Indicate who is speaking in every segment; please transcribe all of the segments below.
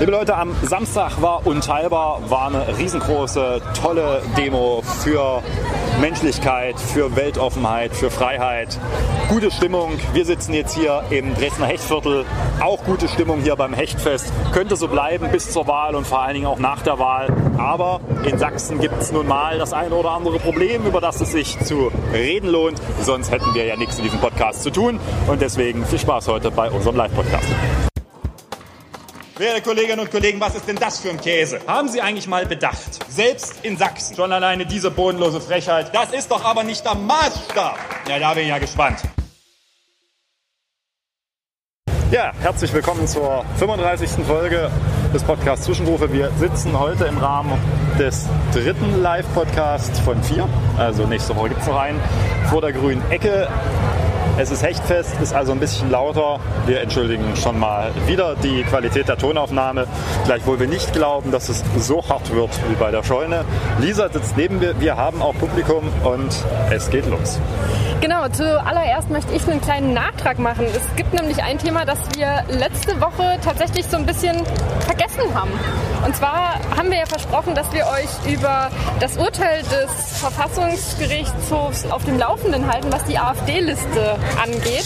Speaker 1: Liebe Leute, am Samstag war unteilbar, war eine riesengroße, tolle Demo für Menschlichkeit, für Weltoffenheit, für Freiheit. Gute Stimmung. Wir sitzen jetzt hier im Dresdner Hechtviertel. Auch gute Stimmung hier beim Hechtfest. Könnte so bleiben bis zur Wahl und vor allen Dingen auch nach der Wahl. Aber in Sachsen gibt es nun mal das eine oder andere Problem, über das es sich zu reden lohnt. Sonst hätten wir ja nichts in diesem Podcast zu tun. Und deswegen viel Spaß heute bei unserem Live-Podcast.
Speaker 2: Werte Kolleginnen und Kollegen, was ist denn das für ein Käse? Haben Sie eigentlich mal bedacht, selbst in Sachsen, schon alleine diese bodenlose Frechheit, das ist doch aber nicht der Maßstab. Ja, da bin ich ja gespannt.
Speaker 1: Ja, herzlich willkommen zur 35. Folge des Podcasts Zwischenrufe. Wir sitzen heute im Rahmen des dritten Live-Podcasts von vier. Also nächste Woche gibt es noch einen vor der grünen Ecke. Es ist Hechtfest, ist also ein bisschen lauter. Wir entschuldigen schon mal wieder die Qualität der Tonaufnahme, gleichwohl wir nicht glauben, dass es so hart wird wie bei der Scheune. Lisa sitzt neben mir, wir haben auch Publikum und es geht los.
Speaker 3: Genau, zuallererst möchte ich einen kleinen Nachtrag machen. Es gibt nämlich ein Thema, das wir letzte Woche tatsächlich so ein bisschen vergessen haben. Und zwar haben wir ja versprochen, dass wir euch über das Urteil des Verfassungsgerichtshofs auf dem Laufenden halten, was die AfD-Liste angeht.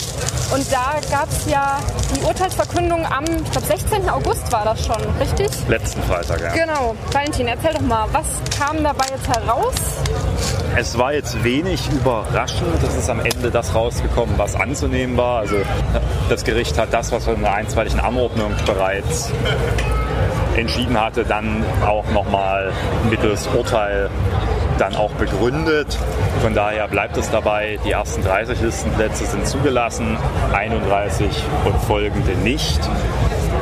Speaker 3: Und da gab es ja die Urteilsverkündung am, ich glaube, 16. August war das schon, richtig?
Speaker 1: Letzten Freitag, ja.
Speaker 3: Genau. Valentin, erzähl doch mal, was kam dabei jetzt heraus?
Speaker 1: Es war jetzt wenig überraschend. Es ist am Ende das rausgekommen, was anzunehmen war. Also das Gericht hat das, was in der einstweiligen Anordnung bereits entschieden hatte, dann auch nochmal mittels Urteil dann auch begründet. Von daher bleibt es dabei, die ersten 30 Listenplätze sind zugelassen, 31 und folgende nicht.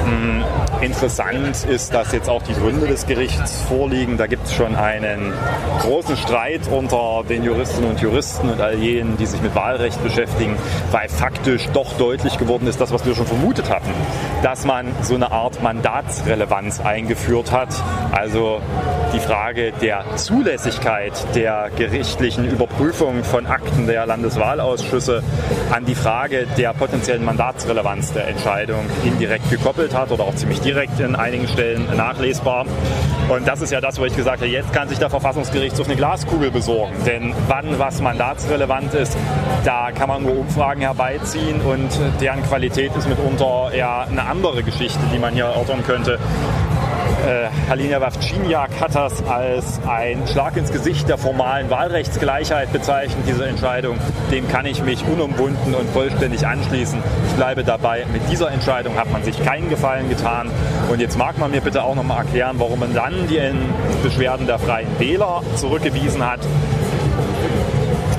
Speaker 1: Hm, interessant ist, dass jetzt auch die Gründe des Gerichts vorliegen. Da gibt es schon einen großen Streit unter den Juristinnen und Juristen und all jenen, die sich mit Wahlrecht beschäftigen, weil faktisch doch deutlich geworden ist, das, was wir schon vermutet hatten, dass man so eine Art Mandatsrelevanz eingeführt hat. Also die Frage der Zulässigkeit der gerichtlichen Überprüfung von Akten der Landeswahlausschüsse an die Frage der potenziellen Mandatsrelevanz der Entscheidung indirekt gekoppelt hat oder auch ziemlich direkt in einigen Stellen nachlesbar. Und das ist ja das, wo ich gesagt habe, jetzt kann sich der Verfassungsgerichtshof eine Glaskugel besorgen. Denn wann was mandatsrelevant ist, da kann man nur Umfragen herbeiziehen und deren Qualität ist mitunter ja eine andere Geschichte, die man hier erörtern könnte. Äh, Halina Wawczyniak hat das als ein Schlag ins Gesicht der formalen Wahlrechtsgleichheit bezeichnet, diese Entscheidung. Dem kann ich mich unumwunden und vollständig anschließen. Ich bleibe dabei, mit dieser Entscheidung hat man sich keinen Gefallen getan. Und jetzt mag man mir bitte auch noch mal erklären, warum man dann die Beschwerden der Freien Wähler zurückgewiesen hat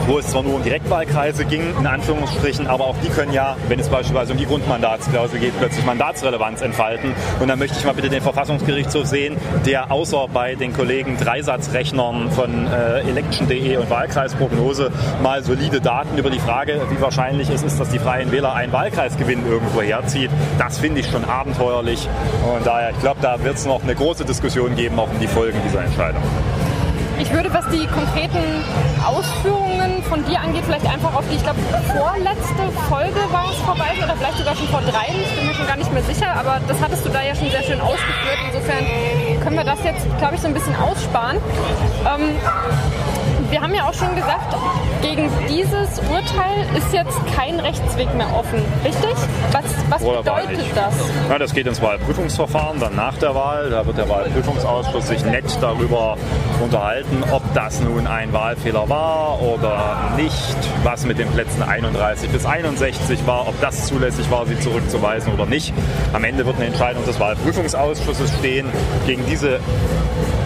Speaker 1: wo es zwar nur um Direktwahlkreise ging, in Anführungsstrichen, aber auch die können ja, wenn es beispielsweise um die Grundmandatsklausel geht, plötzlich Mandatsrelevanz entfalten. Und dann möchte ich mal bitte den Verfassungsgerichtshof sehen, der außer bei den Kollegen Dreisatzrechnern von äh, election.de und Wahlkreisprognose mal solide Daten über die Frage, wie wahrscheinlich es ist, dass die Freien Wähler einen Wahlkreisgewinn irgendwo herzieht. Das finde ich schon abenteuerlich. Und daher, ich glaube, da wird es noch eine große Diskussion geben, auch um die Folgen dieser Entscheidung.
Speaker 3: Ich würde, was die konkreten Ausführungen von dir angeht, vielleicht einfach auf die, ich glaube, vorletzte Folge war es verweisen oder vielleicht sogar schon vor drei. Ich bin mir schon gar nicht mehr sicher, aber das hattest du da ja schon sehr schön ausgeführt. Insofern können wir das jetzt, glaube ich, so ein bisschen aussparen. Ähm, wir haben ja auch schon gesagt, gegen dieses Urteil ist jetzt kein Rechtsweg mehr offen, richtig? Was, was bedeutet das?
Speaker 1: Ja, das geht ins Wahlprüfungsverfahren, dann nach der Wahl. Da wird der Wahlprüfungsausschuss sich nett darüber unterhalten, ob das nun ein Wahlfehler war oder nicht, was mit den Plätzen 31 bis 61 war, ob das zulässig war, sie zurückzuweisen oder nicht. Am Ende wird eine Entscheidung des Wahlprüfungsausschusses stehen. Gegen diese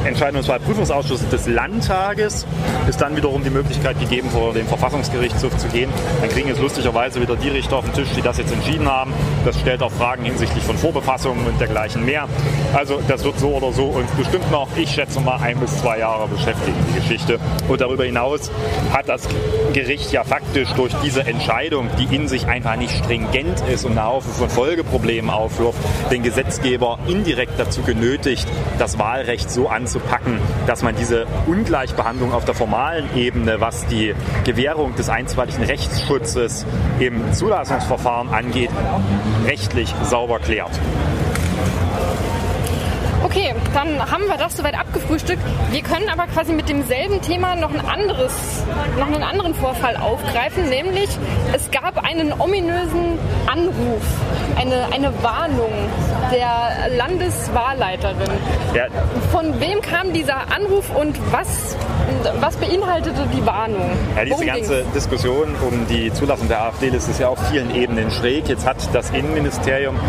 Speaker 1: Entscheidung des Wahlprüfungsausschusses des Landtages ist dann wiederum die Möglichkeit gegeben, vor den Verfassungsgerichtshof zu gehen. Dann kriegen jetzt lustigerweise wieder die Richter auf den Tisch, die das jetzt entschieden haben. Das stellt auch Fragen hinsichtlich von Vorbefassungen und dergleichen mehr. Also das wird so oder so uns bestimmt noch, ich schätze mal, ein bis zwei Jahre beschäftigen, die Geschichte. Und darüber hinaus hat das Gericht ja faktisch durch diese Entscheidung, die in sich einfach nicht stringent ist und eine Haufe von Folgeproblemen aufwirft, den Gesetzgeber indirekt dazu genötigt, das Wahlrecht so anzupacken, dass man diese Ungleichbehandlung auf der formalen Ebene, was die Gewährung des einstweiligen Rechtsschutzes im Zulassungsverfahren angeht, rechtlich sauber klärt.
Speaker 3: dann haben wir das soweit abgefrühstückt. Wir können aber quasi mit demselben Thema noch ein anderes, noch einen anderen Vorfall aufgreifen, nämlich es gab einen ominösen Anruf, eine, eine Warnung der Landeswahlleiterin. Ja. Von wem kam dieser Anruf und was, was beinhaltete die Warnung?
Speaker 1: Ja, diese ganze ging's? Diskussion um die Zulassung der AfD-Liste ist ja auf vielen Ebenen schräg. Jetzt hat das Innenministerium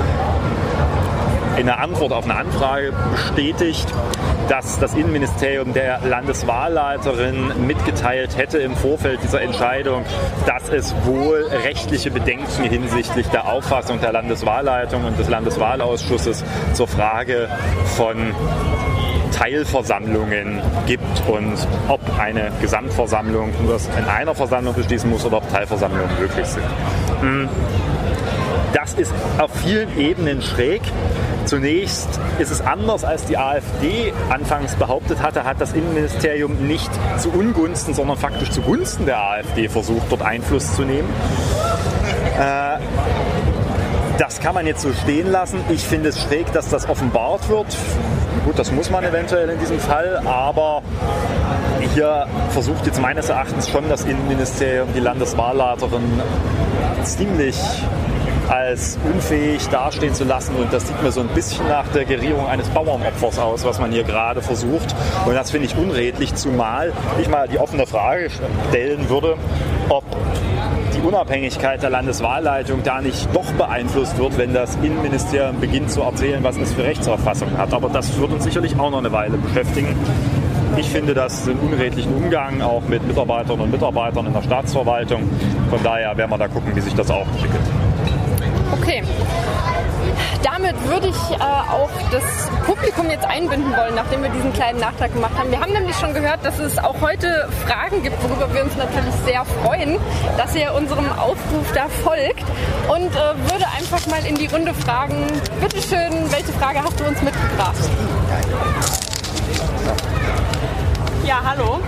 Speaker 1: in der Antwort auf eine Anfrage bestätigt, dass das Innenministerium der Landeswahlleiterin mitgeteilt hätte im Vorfeld dieser Entscheidung, dass es wohl rechtliche Bedenken hinsichtlich der Auffassung der Landeswahlleitung und des Landeswahlausschusses zur Frage von Teilversammlungen gibt und ob eine Gesamtversammlung nur in einer Versammlung beschließen muss oder ob Teilversammlungen möglich sind. Hm. Das ist auf vielen Ebenen schräg. Zunächst ist es anders, als die AfD anfangs behauptet hatte, hat das Innenministerium nicht zu Ungunsten, sondern faktisch zugunsten der AfD versucht, dort Einfluss zu nehmen. Äh, das kann man jetzt so stehen lassen. Ich finde es schräg, dass das offenbart wird. Gut, das muss man eventuell in diesem Fall, aber hier versucht jetzt meines Erachtens schon das Innenministerium, die Landeswahlleiterin ziemlich als unfähig dastehen zu lassen. Und das sieht mir so ein bisschen nach der Gerierung eines Bauernopfers aus, was man hier gerade versucht. Und das finde ich unredlich, zumal ich mal die offene Frage stellen würde, ob die Unabhängigkeit der Landeswahlleitung da nicht doch beeinflusst wird, wenn das Innenministerium beginnt zu erzählen, was es für Rechtsauffassungen hat. Aber das wird uns sicherlich auch noch eine Weile beschäftigen. Ich finde das einen unredlichen Umgang, auch mit Mitarbeitern und Mitarbeitern in der Staatsverwaltung. Von daher werden wir da gucken, wie sich das auch entwickelt.
Speaker 3: Okay. Damit würde ich äh, auch das Publikum jetzt einbinden wollen, nachdem wir diesen kleinen Nachtrag gemacht haben. Wir haben nämlich schon gehört, dass es auch heute Fragen gibt, worüber wir uns natürlich sehr freuen, dass ihr unserem Aufruf da folgt. Und äh, würde einfach mal in die Runde fragen, bitteschön, welche Frage hast du uns mitgebracht?
Speaker 4: Ja, hallo.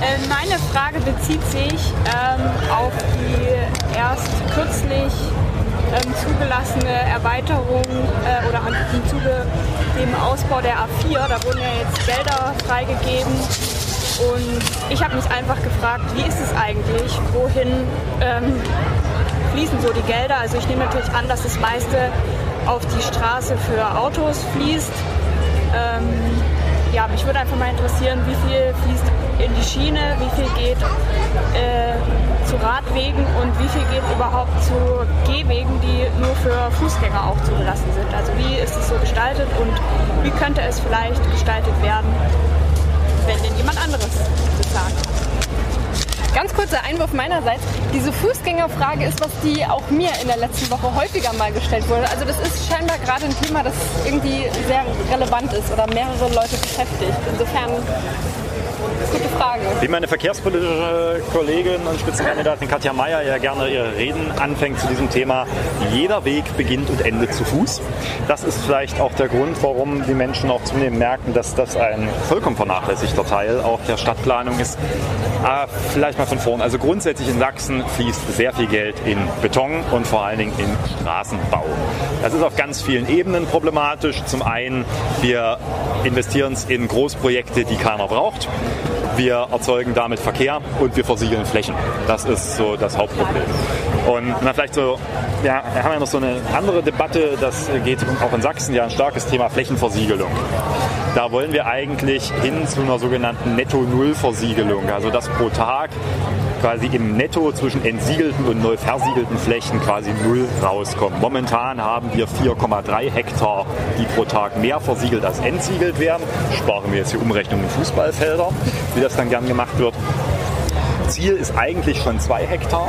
Speaker 4: Äh, meine Frage bezieht sich ähm, auf die erst kürzlich ähm, zugelassene Erweiterung äh, oder im Zuge dem Ausbau der A4. Da wurden ja jetzt Gelder freigegeben. Und ich habe mich einfach gefragt, wie ist es eigentlich? Wohin ähm, fließen so die Gelder? Also ich nehme natürlich an, dass das meiste auf die Straße für Autos fließt. Ähm, ja, mich würde einfach mal interessieren, wie viel fließt in die Schiene, wie viel geht äh, zu Radwegen und wie viel geht überhaupt zu Gehwegen, die nur für Fußgänger auch zugelassen sind. Also wie ist es so gestaltet und wie könnte es vielleicht gestaltet werden, wenn denn jemand anderes hat.
Speaker 3: Ganz kurzer Einwurf meinerseits. Diese Fußgängerfrage ist, was die auch mir in der letzten Woche häufiger mal gestellt wurde. Also das ist scheinbar gerade ein Thema, das irgendwie sehr relevant ist oder mehrere Leute beschäftigt. Insofern Gute Frage.
Speaker 1: Wie meine verkehrspolitische Kollegin und Spitzenkandidatin Katja Mayer ja gerne ihre Reden anfängt zu diesem Thema, jeder Weg beginnt und endet zu Fuß. Das ist vielleicht auch der Grund, warum die Menschen auch zunehmend merken, dass das ein vollkommen vernachlässigter Teil auch der Stadtplanung ist. Aber vielleicht mal von vorn. Also grundsätzlich in Sachsen fließt sehr viel Geld in Beton und vor allen Dingen in Straßenbau. Das ist auf ganz vielen Ebenen problematisch. Zum einen, wir investieren es in Großprojekte, die keiner braucht. Wir erzeugen damit Verkehr und wir versiegeln Flächen. Das ist so das Hauptproblem. Und na, vielleicht so, ja, wir haben ja noch so eine andere Debatte, das geht auch in Sachsen ja ein starkes Thema Flächenversiegelung. Da wollen wir eigentlich hin zu einer sogenannten Netto-Null-Versiegelung, also dass pro Tag quasi im Netto zwischen entsiegelten und neu versiegelten Flächen quasi null rauskommt. Momentan haben wir 4,3 Hektar, die pro Tag mehr versiegelt als entsiegelt werden. Sparen wir jetzt die Umrechnung in Fußballfelder, wie das dann gern gemacht wird. Ziel ist eigentlich schon zwei Hektar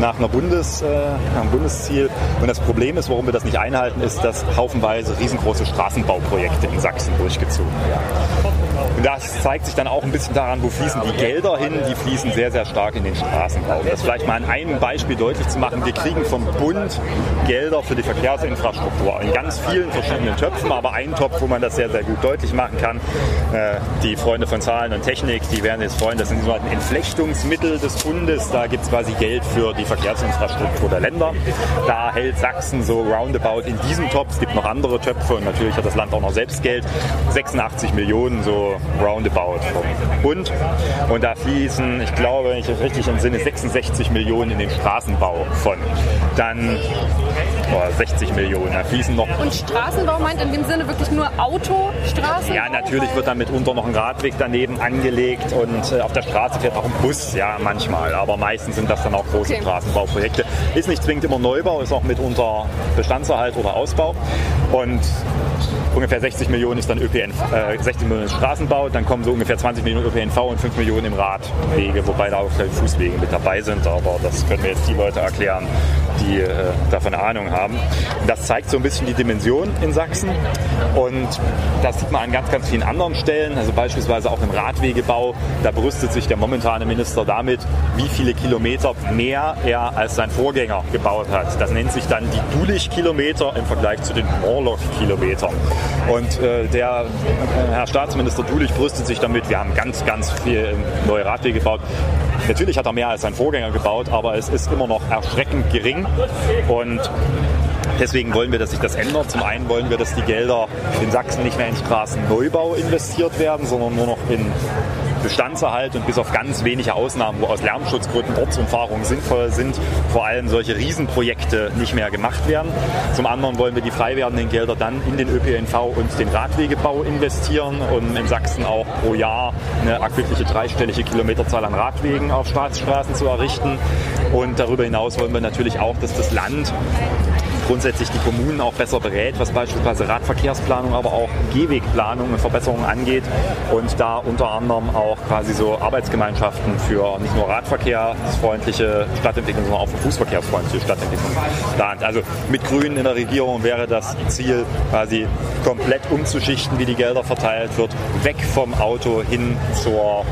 Speaker 1: nach, einer Bundes, äh, nach einem Bundesziel. Und das Problem ist, warum wir das nicht einhalten, ist, dass haufenweise riesengroße Straßenbauprojekte in Sachsen durchgezogen werden. Und das zeigt sich dann auch ein bisschen daran, wo fließen die Gelder hin. Die fließen sehr, sehr stark in den Straßenbau. Um das vielleicht mal an einem Beispiel deutlich zu machen. Wir kriegen vom Bund Gelder für die Verkehrsinfrastruktur in ganz vielen verschiedenen Töpfen, aber ein Topf, wo man das sehr, sehr gut deutlich machen kann. Äh, die Freunde von Zahlen und Technik, die werden jetzt freuen, das sind die sogenannten Entflechtungsmittel des Bundes. Da gibt es quasi Geld für die Verkehrsinfrastruktur der Länder. Da hält Sachsen so roundabout in diesem Topf, es gibt noch andere Töpfe und natürlich hat das Land auch noch selbst Geld, 86 Millionen so roundabout vom Bund. Und da fließen, ich glaube, wenn ich richtig im Sinne, 66 Millionen in den Straßenbau von. Dann oh, 60 Millionen, da fließen noch.
Speaker 3: Und Straßenbau meint in dem Sinne wirklich nur Autostraßen?
Speaker 1: Ja, natürlich wird dann mitunter noch ein Radweg daneben angelegt und äh, auf der Straße fährt auch ein Bus, ja, manchmal. Aber meistens sind das dann auch große okay. Straßenbauprojekte. Ist nicht zwingend immer Neubau, ist auch mitunter Bestandserhalt oder Ausbau. Und ungefähr 60 Millionen ist dann ÖPNV, äh, 60 Millionen Straßenbau, dann kommen so ungefähr 20 Millionen ÖPNV und 5 Millionen im Radwege, wobei da auch Fußwege mit dabei sind, aber das können mir jetzt die Leute erklären, die äh, davon Ahnung haben. Das zeigt so ein bisschen die Dimension in Sachsen und das sieht man an ganz, ganz vielen anderen Stellen, also beispielsweise auch im Radwegebau. Da brüstet sich der momentane Minister damit, wie viele Kilometer mehr er als sein Vorgänger gebaut hat. Das nennt sich dann die Dulich-Kilometer im Vergleich zu den Morlock-Kilometern. Und äh, der äh, Herr Staatsminister Dulich brüstet sich damit, wir haben ganz, ganz viel neue Radwege gebaut. Natürlich hat er mehr als sein Vorgänger gebaut, aber es ist immer noch erschreckend gering. Und Deswegen wollen wir, dass sich das ändert. Zum einen wollen wir, dass die Gelder in Sachsen nicht mehr in Straßenneubau investiert werden, sondern nur noch in Bestandserhalt und bis auf ganz wenige Ausnahmen, wo aus Lärmschutzgründen Ortsumfahrungen sinnvoll sind, vor allem solche Riesenprojekte nicht mehr gemacht werden. Zum anderen wollen wir die frei werdenden Gelder dann in den ÖPNV und den Radwegebau investieren und in Sachsen auch pro Jahr eine erquickliche dreistellige Kilometerzahl an Radwegen auf Staatsstraßen zu errichten. Und darüber hinaus wollen wir natürlich auch, dass das Land grundsätzlich die Kommunen auch besser berät, was beispielsweise Radverkehrsplanung, aber auch Gehwegplanung und Verbesserungen angeht und da unter anderem auch quasi so Arbeitsgemeinschaften für nicht nur radverkehrsfreundliche Stadtentwicklung, sondern auch für fußverkehrsfreundliche Stadtentwicklung plant. Also mit Grünen in der Regierung wäre das Ziel quasi komplett umzuschichten, wie die Gelder verteilt wird, weg vom Auto hin zur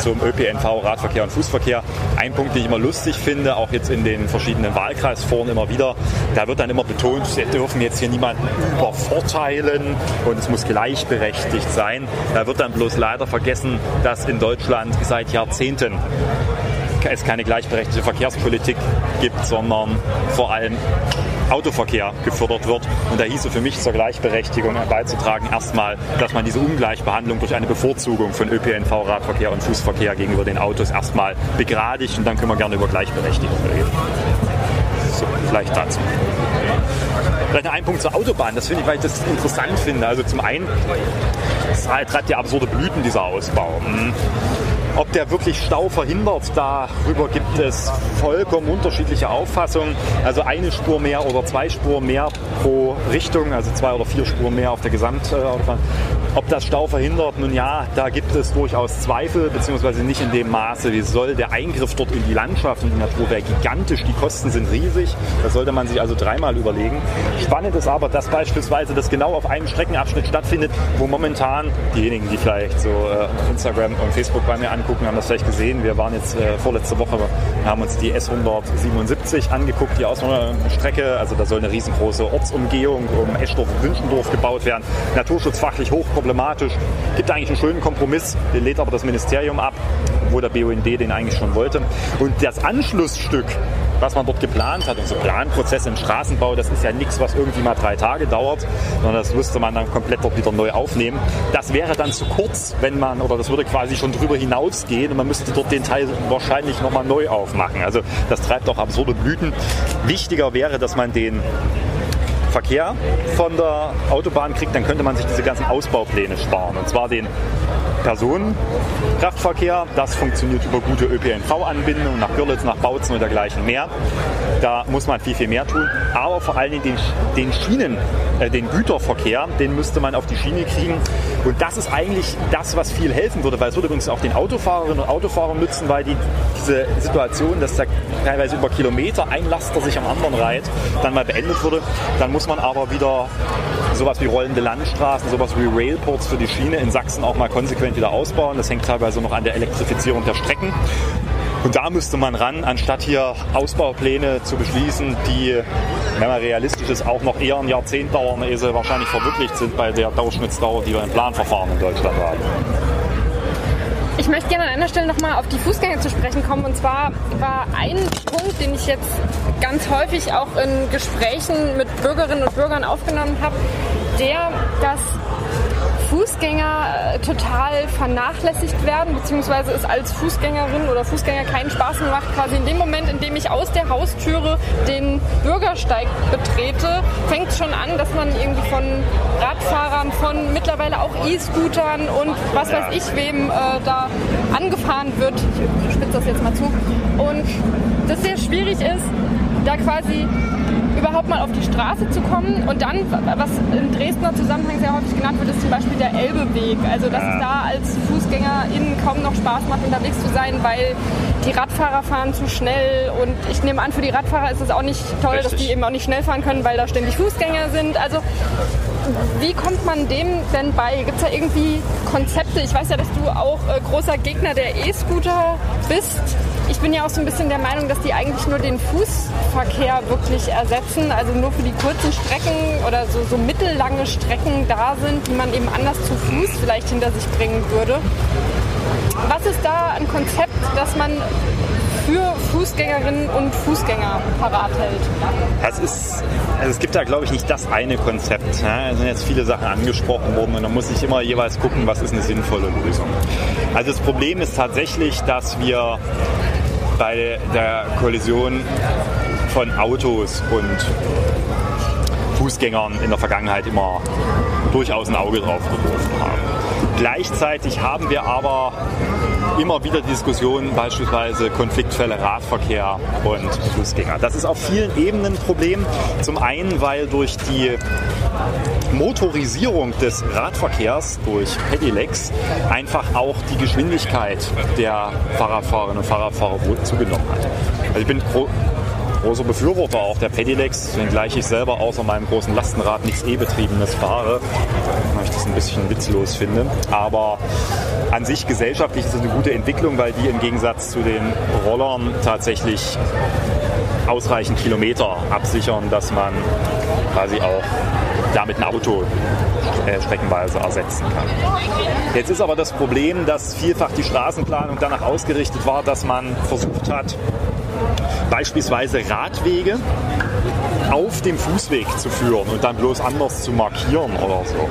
Speaker 1: zum ÖPNV, Radverkehr und Fußverkehr. Ein Punkt, den ich immer lustig finde, auch jetzt in den verschiedenen Wahlkreisforen immer wieder, da wird dann immer betont, wir dürfen jetzt hier niemanden übervorteilen und es muss gleichberechtigt sein. Da wird dann bloß leider vergessen, dass in Deutschland seit Jahrzehnten es keine gleichberechtigte Verkehrspolitik gibt, sondern vor allem Autoverkehr gefördert wird. Und da hieße für mich zur Gleichberechtigung beizutragen, erstmal, dass man diese Ungleichbehandlung durch eine Bevorzugung von ÖPNV, Radverkehr und Fußverkehr gegenüber den Autos erstmal begradigt und dann können wir gerne über Gleichberechtigung reden. So, vielleicht dazu. Vielleicht noch ein Punkt zur Autobahn, das finde ich, weil ich das interessant finde. Also zum einen, es treibt ja absurde Blüten, dieser Ausbau. Ob der wirklich Stau verhindert, darüber gibt es vollkommen unterschiedliche Auffassungen. Also eine Spur mehr oder zwei Spuren mehr pro Richtung, also zwei oder vier Spuren mehr auf der Gesamtautobahn. Ob das Stau verhindert, nun ja, da gibt es durchaus Zweifel, beziehungsweise nicht in dem Maße, wie soll. Der Eingriff dort in die Landschaft und die Natur wäre gigantisch, die Kosten sind riesig. Das sollte man sich also dreimal überlegen. Spannend ist aber, dass beispielsweise das genau auf einem Streckenabschnitt stattfindet, wo momentan diejenigen, die vielleicht so äh, Instagram und Facebook bei mir an angucken, haben das vielleicht gesehen. Wir waren jetzt äh, vorletzte Woche, haben uns die S177 angeguckt, die Auswanderstrecke. Also da soll eine riesengroße Ortsumgehung um Eschdorf und Wünschendorf gebaut werden. Naturschutzfachlich hochproblematisch. Gibt eigentlich einen schönen Kompromiss, den lädt aber das Ministerium ab, wo der BUND den eigentlich schon wollte. Und das Anschlussstück was man dort geplant hat. Und so Planprozesse im Straßenbau, das ist ja nichts, was irgendwie mal drei Tage dauert, sondern das müsste man dann komplett dort wieder neu aufnehmen. Das wäre dann zu kurz, wenn man, oder das würde quasi schon drüber hinausgehen und man müsste dort den Teil wahrscheinlich nochmal neu aufmachen. Also das treibt auch absurde Blüten. Wichtiger wäre, dass man den Verkehr von der Autobahn kriegt, dann könnte man sich diese ganzen Ausbaupläne sparen. Und zwar den Personenkraftverkehr. Das funktioniert über gute ÖPNV-Anbindungen nach Görlitz, nach Bautzen und dergleichen mehr. Da muss man viel, viel mehr tun. Aber vor allem den, den Schienen, äh, den Güterverkehr, den müsste man auf die Schiene kriegen. Und das ist eigentlich das, was viel helfen würde, weil es würde übrigens auch den Autofahrerinnen und Autofahrern nützen, weil die, diese Situation, dass da teilweise über Kilometer ein Laster sich am anderen reiht, dann mal beendet würde. Dann muss man aber wieder sowas wie rollende Landstraßen, sowas wie Railports für die Schiene in Sachsen auch mal konsequent wieder ausbauen. Das hängt teilweise noch an der Elektrifizierung der Strecken. Und da müsste man ran, anstatt hier Ausbaupläne zu beschließen, die, wenn man realistisch ist, auch noch eher ein Jahrzehnt dauern, ehe sie wahrscheinlich verwirklicht sind bei der Durchschnittsdauer, die wir im Planverfahren in Deutschland haben.
Speaker 3: Ich möchte gerne an einer Stelle nochmal auf die Fußgänger zu sprechen kommen. Und zwar war ein Punkt, den ich jetzt ganz häufig auch in Gesprächen mit Bürgerinnen und Bürgern aufgenommen habe, der, dass Fußgänger äh, total vernachlässigt werden, beziehungsweise es als Fußgängerin oder Fußgänger keinen Spaß mehr macht. Quasi in dem Moment, in dem ich aus der Haustüre den Bürgersteig betrete, fängt es schon an, dass man irgendwie von Radfahrern, von mittlerweile auch E-Scootern und was weiß ich wem äh, da angefahren wird. Ich spitze das jetzt mal zu. Und das sehr schwierig ist, da quasi überhaupt mal auf die Straße zu kommen. Und dann, was im Dresdner Zusammenhang sehr häufig genannt wird, ist zum Beispiel der Elbeweg. Also, dass es da als FußgängerInnen kaum noch Spaß macht, unterwegs zu sein, weil die Radfahrer fahren zu schnell. Und ich nehme an, für die Radfahrer ist es auch nicht toll, Richtig. dass die eben auch nicht schnell fahren können, weil da ständig Fußgänger sind. Also, wie kommt man dem denn bei? Gibt es da irgendwie Konzepte? Ich weiß ja, dass du auch äh, großer Gegner der E-Scooter bist. Ich bin ja auch so ein bisschen der Meinung, dass die eigentlich nur den Fußverkehr wirklich ersetzen, also nur für die kurzen Strecken oder so, so mittellange Strecken da sind, die man eben anders zu Fuß vielleicht hinter sich bringen würde. Was ist da ein Konzept, das man für Fußgängerinnen und Fußgänger parat hält?
Speaker 1: Das ist, also es gibt da, glaube ich, nicht das eine Konzept. Ja, es sind jetzt viele Sachen angesprochen worden und da muss ich immer jeweils gucken, was ist eine sinnvolle Lösung. Also das Problem ist tatsächlich, dass wir bei der Kollision von Autos und Fußgängern in der Vergangenheit immer durchaus ein Auge drauf geworfen haben. Gleichzeitig haben wir aber immer wieder Diskussionen, beispielsweise Konfliktfälle Radverkehr und Fußgänger. Das ist auf vielen Ebenen ein Problem. Zum einen, weil durch die Motorisierung des Radverkehrs durch Pedelecs einfach auch die Geschwindigkeit der Fahrradfahrerinnen und Fahrradfahrer zugenommen hat. Also ich bin großer Befürworter auch der Pedelecs, wenngleich ich selber außer meinem großen Lastenrad nichts E-Betriebenes fahre, das ein bisschen witzlos finde. Aber an sich gesellschaftlich ist es eine gute Entwicklung, weil die im Gegensatz zu den Rollern tatsächlich ausreichend Kilometer absichern, dass man quasi auch damit ein Auto äh, streckenweise ersetzen kann. Jetzt ist aber das Problem, dass vielfach die Straßenplanung danach ausgerichtet war, dass man versucht hat, beispielsweise Radwege auf dem Fußweg zu führen und dann bloß anders zu markieren oder so.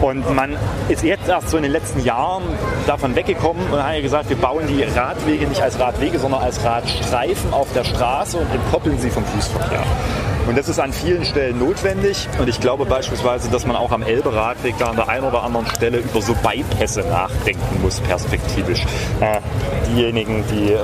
Speaker 1: Und man ist jetzt erst so in den letzten Jahren davon weggekommen und hat gesagt, wir bauen die Radwege nicht als Radwege, sondern als Radstreifen auf der Straße und entkoppeln sie vom Fußverkehr. Und das ist an vielen Stellen notwendig. Und ich glaube beispielsweise, dass man auch am Elbe-Radweg da an der einen oder anderen Stelle über so Bypässe nachdenken muss, perspektivisch. Äh, diejenigen, die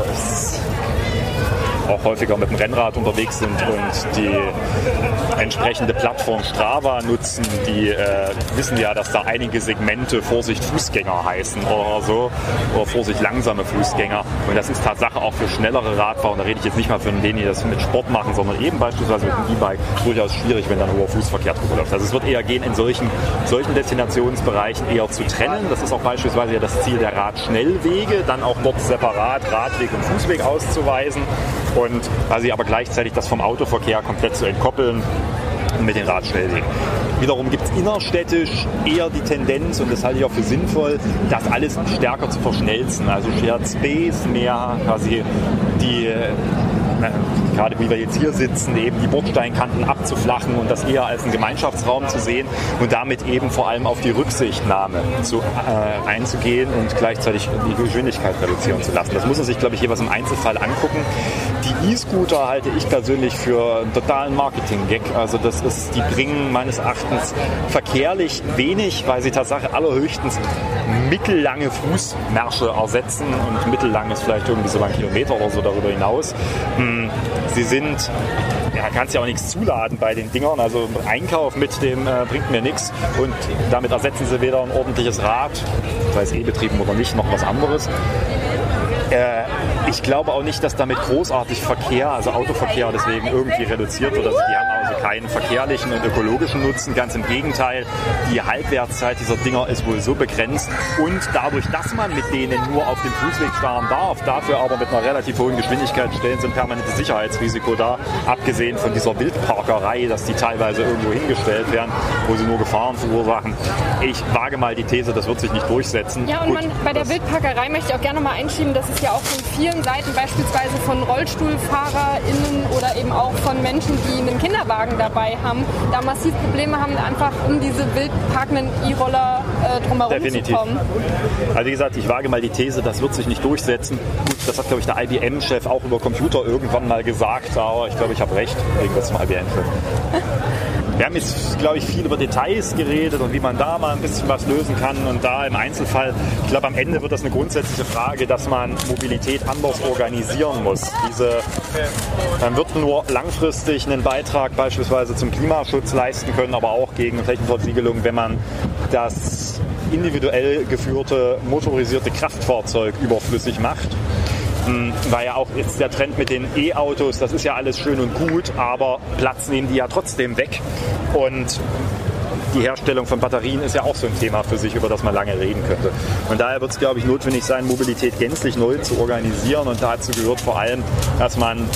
Speaker 1: auch häufiger mit dem Rennrad unterwegs sind und die entsprechende Plattform Strava nutzen, die äh, wissen ja, dass da einige Segmente Vorsicht Fußgänger heißen oder so oder Vorsicht langsame Fußgänger und das ist Tatsache auch für schnellere Radfahrer, und da rede ich jetzt nicht mal von denen, die das mit Sport machen, sondern eben beispielsweise mit dem E-Bike durchaus schwierig, wenn dann hoher Fußverkehr drüber läuft. Also es wird eher gehen, in solchen, solchen Destinationsbereichen eher zu trennen. Das ist auch beispielsweise ja das Ziel der Radschnellwege, dann auch dort separat Radweg und Fußweg auszuweisen und quasi aber gleichzeitig das vom Autoverkehr komplett zu entkoppeln mit den Radschnellwegen. Wiederum gibt es innerstädtisch eher die Tendenz, und das halte ich auch für sinnvoll, das alles stärker zu verschnelzen. Also Shared Space, mehr quasi die gerade wie wir jetzt hier sitzen, eben die Bordsteinkanten abzuflachen und das eher als einen Gemeinschaftsraum zu sehen und damit eben vor allem auf die Rücksichtnahme zu, äh, einzugehen und gleichzeitig die Geschwindigkeit reduzieren zu lassen. Das muss man sich, glaube ich, jeweils im Einzelfall angucken. Die E-Scooter halte ich persönlich für einen totalen Marketing-Gag. Also das ist, die bringen meines Erachtens verkehrlich wenig, weil sie tatsächlich allerhöchstens mittellange Fußmärsche ersetzen und mittellang ist vielleicht irgendwie so ein Kilometer oder so darüber hinaus. Hm, sie sind, ja, kannst ja auch nichts zuladen bei den Dingern, also Einkauf mit dem äh, bringt mir nichts und damit ersetzen sie weder ein ordentliches Rad, sei es E-betrieben oder nicht, noch was anderes. Äh, ich glaube auch nicht, dass damit großartig Verkehr, also Autoverkehr deswegen irgendwie reduziert wird. Also die haben keinen verkehrlichen und ökologischen Nutzen. Ganz im Gegenteil, die Halbwertszeit dieser Dinger ist wohl so begrenzt und dadurch, dass man mit denen nur auf dem Fußweg fahren darf, dafür aber mit einer relativ hohen Geschwindigkeit stellen, sind permanentes Sicherheitsrisiko da, abgesehen von dieser Wildparkerei, dass die teilweise irgendwo hingestellt werden, wo sie nur Gefahren verursachen. Ich wage mal die These, das wird sich nicht durchsetzen.
Speaker 3: Ja, und
Speaker 1: Gut,
Speaker 3: man, bei der Wildparkerei möchte ich auch gerne mal einschieben, dass es ja auch von vielen Seiten, beispielsweise von RollstuhlfahrerInnen oder eben auch von Menschen, die einen Kinderwagen dabei haben, da massiv Probleme haben, einfach um diese wild parkenden E-Roller äh, drumherum
Speaker 1: Definitiv.
Speaker 3: zu kommen.
Speaker 1: Also wie gesagt, ich wage mal die These, das wird sich nicht durchsetzen. Gut, das hat, glaube ich, der IBM-Chef auch über Computer irgendwann mal gesagt, aber ich glaube, ich habe recht. Irgendwas zum IBM-Chef. Wir haben jetzt, glaube ich, viel über Details geredet und wie man da mal ein bisschen was lösen kann. Und da im Einzelfall, ich glaube, am Ende wird das eine grundsätzliche Frage, dass man Mobilität anders organisieren muss. Diese, man wird nur langfristig einen Beitrag beispielsweise zum Klimaschutz leisten können, aber auch gegen Flächenversiegelung, wenn man das individuell geführte motorisierte Kraftfahrzeug überflüssig macht. Hm, War ja auch jetzt der Trend mit den E-Autos, das ist ja alles schön und gut, aber Platz nehmen die ja trotzdem weg. Und die Herstellung von Batterien ist ja auch so ein Thema für sich, über das man lange reden könnte. Und daher wird es, glaube ich, notwendig sein, Mobilität gänzlich neu zu organisieren. Und dazu gehört vor allem, dass man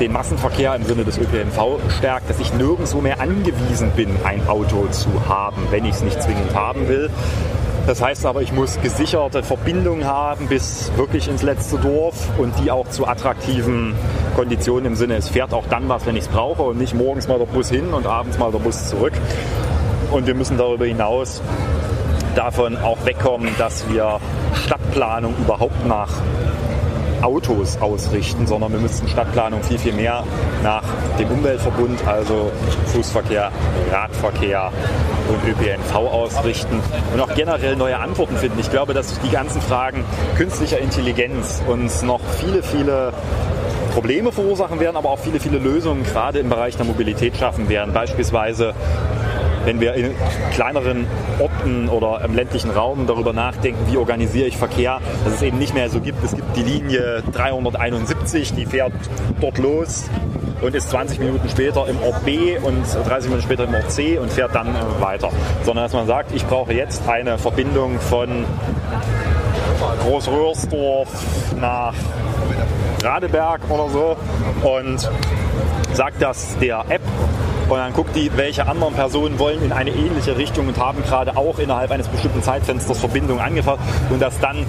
Speaker 1: den Massenverkehr im Sinne des ÖPNV stärkt, dass ich nirgendwo mehr angewiesen bin, ein Auto zu haben, wenn ich es nicht zwingend haben will. Das heißt aber, ich muss gesicherte Verbindungen haben bis wirklich ins letzte Dorf und die auch zu attraktiven Konditionen im Sinne, es fährt auch dann was, wenn ich es brauche und nicht morgens mal der Bus hin und abends mal der Bus zurück. Und wir müssen darüber hinaus davon auch wegkommen, dass wir Stadtplanung überhaupt nach Autos ausrichten, sondern wir müssten Stadtplanung viel, viel mehr nach dem Umweltverbund, also Fußverkehr, Radverkehr und ÖPNV ausrichten und auch generell neue Antworten finden. Ich glaube, dass die ganzen Fragen künstlicher Intelligenz uns noch viele, viele Probleme verursachen werden, aber auch viele, viele Lösungen gerade im Bereich der Mobilität schaffen werden. Beispielsweise wenn wir in kleineren Orten oder im ländlichen Raum darüber nachdenken, wie organisiere ich Verkehr, dass es eben nicht mehr so gibt. Es gibt die Linie 371, die fährt dort los und ist 20 Minuten später im Ort B und 30 Minuten später im Ort C und fährt dann äh, weiter. Sondern dass man sagt, ich brauche jetzt eine Verbindung von Großröhrsdorf nach Radeberg oder so und sagt das der App und dann guckt die, welche anderen Personen wollen in eine ähnliche Richtung und haben gerade auch innerhalb eines bestimmten Zeitfensters Verbindungen angefasst und dass dann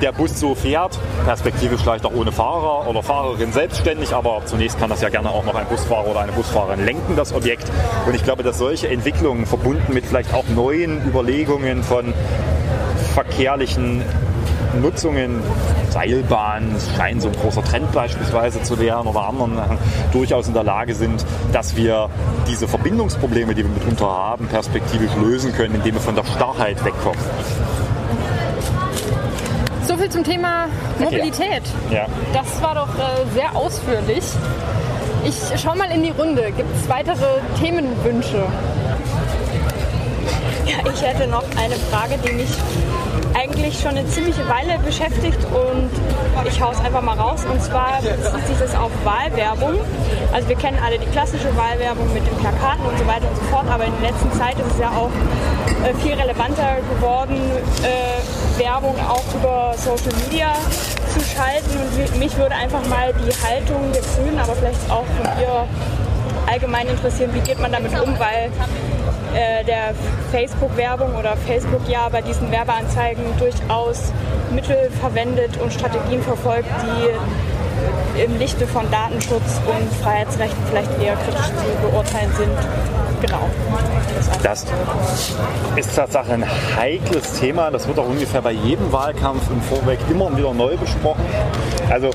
Speaker 1: der Bus so fährt, perspektivisch vielleicht auch ohne Fahrer oder Fahrerin selbstständig, aber zunächst kann das ja gerne auch noch ein Busfahrer oder eine Busfahrerin lenken, das Objekt. Und ich glaube, dass solche Entwicklungen verbunden mit vielleicht auch neuen Überlegungen von verkehrlichen Nutzungen, Seilbahnen, es scheint so ein großer Trend beispielsweise zu werden oder anderen durchaus in der Lage sind, dass wir diese Verbindungsprobleme, die wir mitunter haben, perspektivisch lösen können, indem wir von der Starrheit wegkommen.
Speaker 3: Viel zum Thema Mobilität.
Speaker 1: Ja.
Speaker 3: Das war doch äh, sehr ausführlich. Ich schau mal in die Runde. Gibt es weitere Themenwünsche?
Speaker 4: Ja, ich hätte noch eine Frage, die mich eigentlich schon eine ziemliche Weile beschäftigt und ich hau's einfach mal raus. Und zwar bezieht sich das auf Wahlwerbung. Also wir kennen alle die klassische Wahlwerbung mit den Plakaten und so weiter und so fort, aber in der letzten Zeit ist es ja auch äh, viel relevanter geworden, äh, Werbung auch über Social Media zu schalten. Und mich würde einfach mal die Haltung der Grünen, aber vielleicht auch von ihr allgemein interessieren, wie geht man damit um, weil äh, der Facebook-Werbung oder Facebook ja bei diesen Werbeanzeigen durchaus Mittel verwendet und Strategien verfolgt, die im Lichte von Datenschutz und Freiheitsrechten vielleicht eher kritisch zu beurteilen sind. Genau.
Speaker 1: Das ist tatsächlich ein heikles Thema. Das wird auch ungefähr bei jedem Wahlkampf im Vorweg immer wieder neu besprochen. Also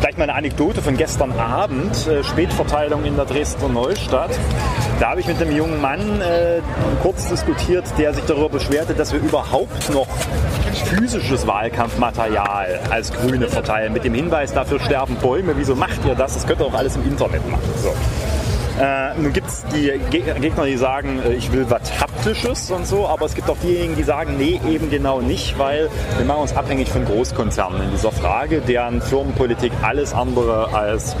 Speaker 1: gleich mal eine Anekdote von gestern Abend, äh, Spätverteilung in der Dresdner Neustadt. Da habe ich mit einem jungen Mann äh, kurz diskutiert, der sich darüber beschwerte, dass wir überhaupt noch physisches Wahlkampfmaterial als Grüne verteilen. Mit dem Hinweis, dafür sterben Bäume. Wieso macht ihr das? Das könnt ihr auch alles im Internet machen. So. Äh, nun gibt es die Gegner, die sagen, äh, ich will was Haptisches und so, aber es gibt auch diejenigen, die sagen, nee, eben genau nicht, weil wir machen uns abhängig von Großkonzernen in dieser Frage, deren Firmenpolitik alles andere als